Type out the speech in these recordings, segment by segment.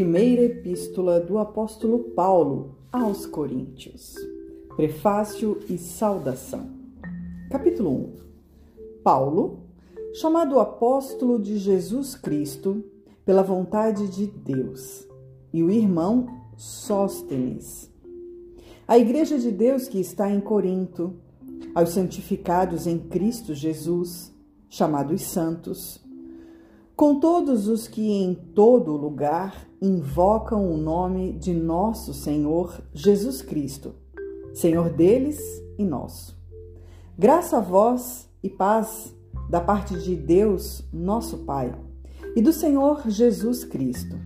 Primeira Epístola do Apóstolo Paulo aos Coríntios. Prefácio e saudação. Capítulo 1. Paulo, chamado apóstolo de Jesus Cristo pela vontade de Deus, e o irmão Sóstenes. A igreja de Deus que está em Corinto, aos santificados em Cristo Jesus, chamados santos, com todos os que em todo lugar invocam o nome de nosso Senhor Jesus Cristo, Senhor deles e nosso. Graça a vós e paz da parte de Deus, nosso Pai, e do Senhor Jesus Cristo.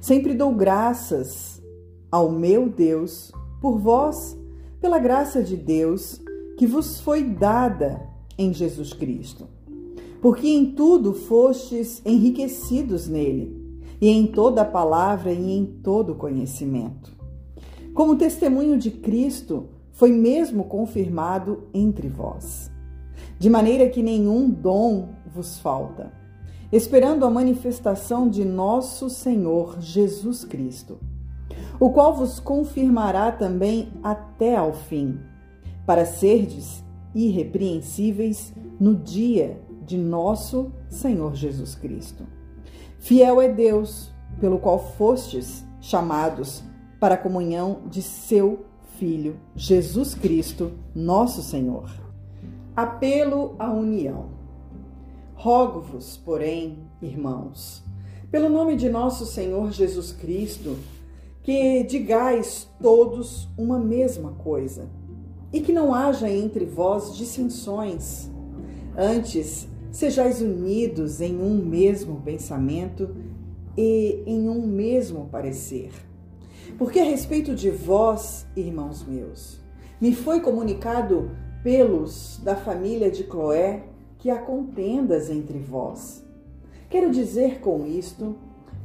Sempre dou graças ao meu Deus por vós, pela graça de Deus que vos foi dada em Jesus Cristo porque em tudo fostes enriquecidos nele, e em toda a palavra e em todo conhecimento. Como testemunho de Cristo, foi mesmo confirmado entre vós, de maneira que nenhum dom vos falta, esperando a manifestação de nosso Senhor Jesus Cristo, o qual vos confirmará também até ao fim, para serdes irrepreensíveis no dia de nosso Senhor Jesus Cristo. Fiel é Deus, pelo qual fostes chamados para a comunhão de seu Filho, Jesus Cristo, nosso Senhor. Apelo à união. Rogo-vos, porém, irmãos, pelo nome de nosso Senhor Jesus Cristo, que digais todos uma mesma coisa, e que não haja entre vós dissensões. Antes, Sejais unidos em um mesmo pensamento e em um mesmo parecer. Porque a respeito de vós, irmãos meus, me foi comunicado pelos da família de Cloé que há contendas entre vós. Quero dizer com isto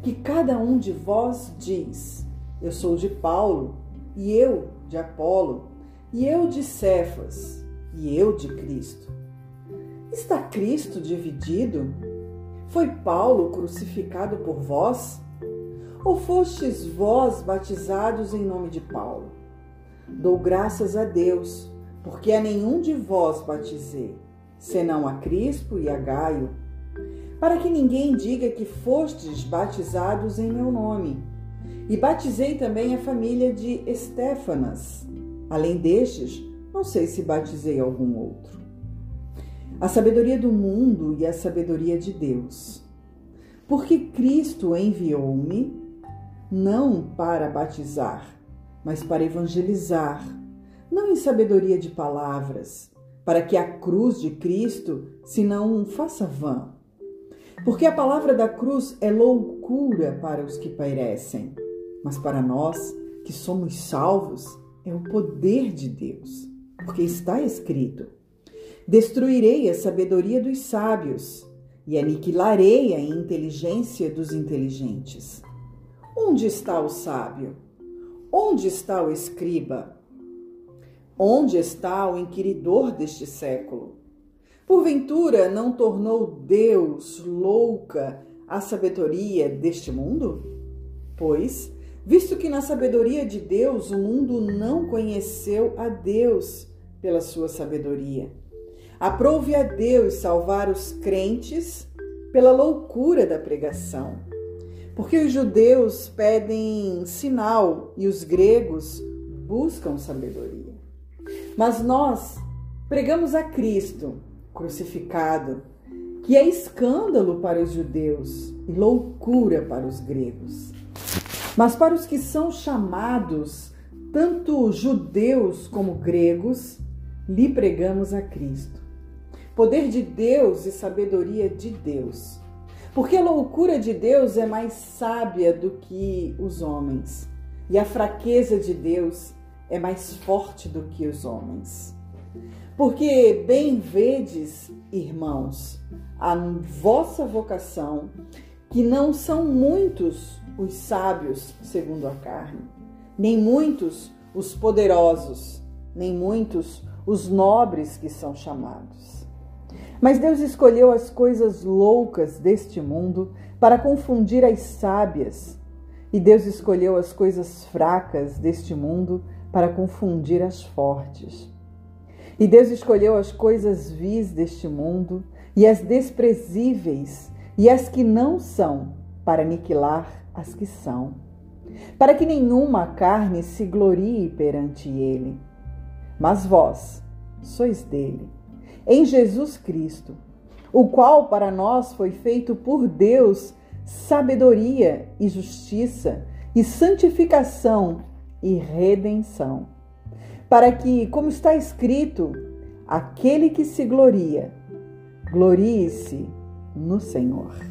que cada um de vós diz: Eu sou de Paulo, e eu de Apolo, e eu de Cefas, e eu de Cristo. Está Cristo dividido? Foi Paulo crucificado por vós? Ou fostes vós batizados em nome de Paulo? Dou graças a Deus, porque a nenhum de vós batizei, senão a Crispo e a Gaio, para que ninguém diga que fostes batizados em meu nome. E batizei também a família de Estéfanas. Além destes, não sei se batizei algum outro a sabedoria do mundo e a sabedoria de Deus. Porque Cristo enviou-me não para batizar, mas para evangelizar, não em sabedoria de palavras, para que a cruz de Cristo se não faça vã. Porque a palavra da cruz é loucura para os que perecem, mas para nós que somos salvos é o poder de Deus. Porque está escrito: Destruirei a sabedoria dos sábios e aniquilarei a inteligência dos inteligentes. Onde está o sábio? Onde está o escriba? Onde está o inquiridor deste século? Porventura não tornou Deus louca a sabedoria deste mundo? Pois, visto que na sabedoria de Deus o mundo não conheceu a Deus pela sua sabedoria, Aprove a Deus salvar os crentes pela loucura da pregação. Porque os judeus pedem sinal e os gregos buscam sabedoria. Mas nós pregamos a Cristo crucificado, que é escândalo para os judeus e loucura para os gregos. Mas para os que são chamados, tanto judeus como gregos, lhe pregamos a Cristo poder de Deus e sabedoria de Deus. Porque a loucura de Deus é mais sábia do que os homens, e a fraqueza de Deus é mais forte do que os homens. Porque bem vedes, irmãos, a vossa vocação, que não são muitos os sábios segundo a carne, nem muitos os poderosos, nem muitos os nobres que são chamados. Mas Deus escolheu as coisas loucas deste mundo para confundir as sábias, E Deus escolheu as coisas fracas deste mundo para confundir as fortes. E Deus escolheu as coisas vis deste mundo e as desprezíveis e as que não são para aniquilar as que são, para que nenhuma carne se glorie perante ele. Mas vós sois dele, em Jesus Cristo, o qual para nós foi feito por Deus sabedoria e justiça e santificação e redenção, para que, como está escrito, aquele que se gloria, glorie-se no Senhor.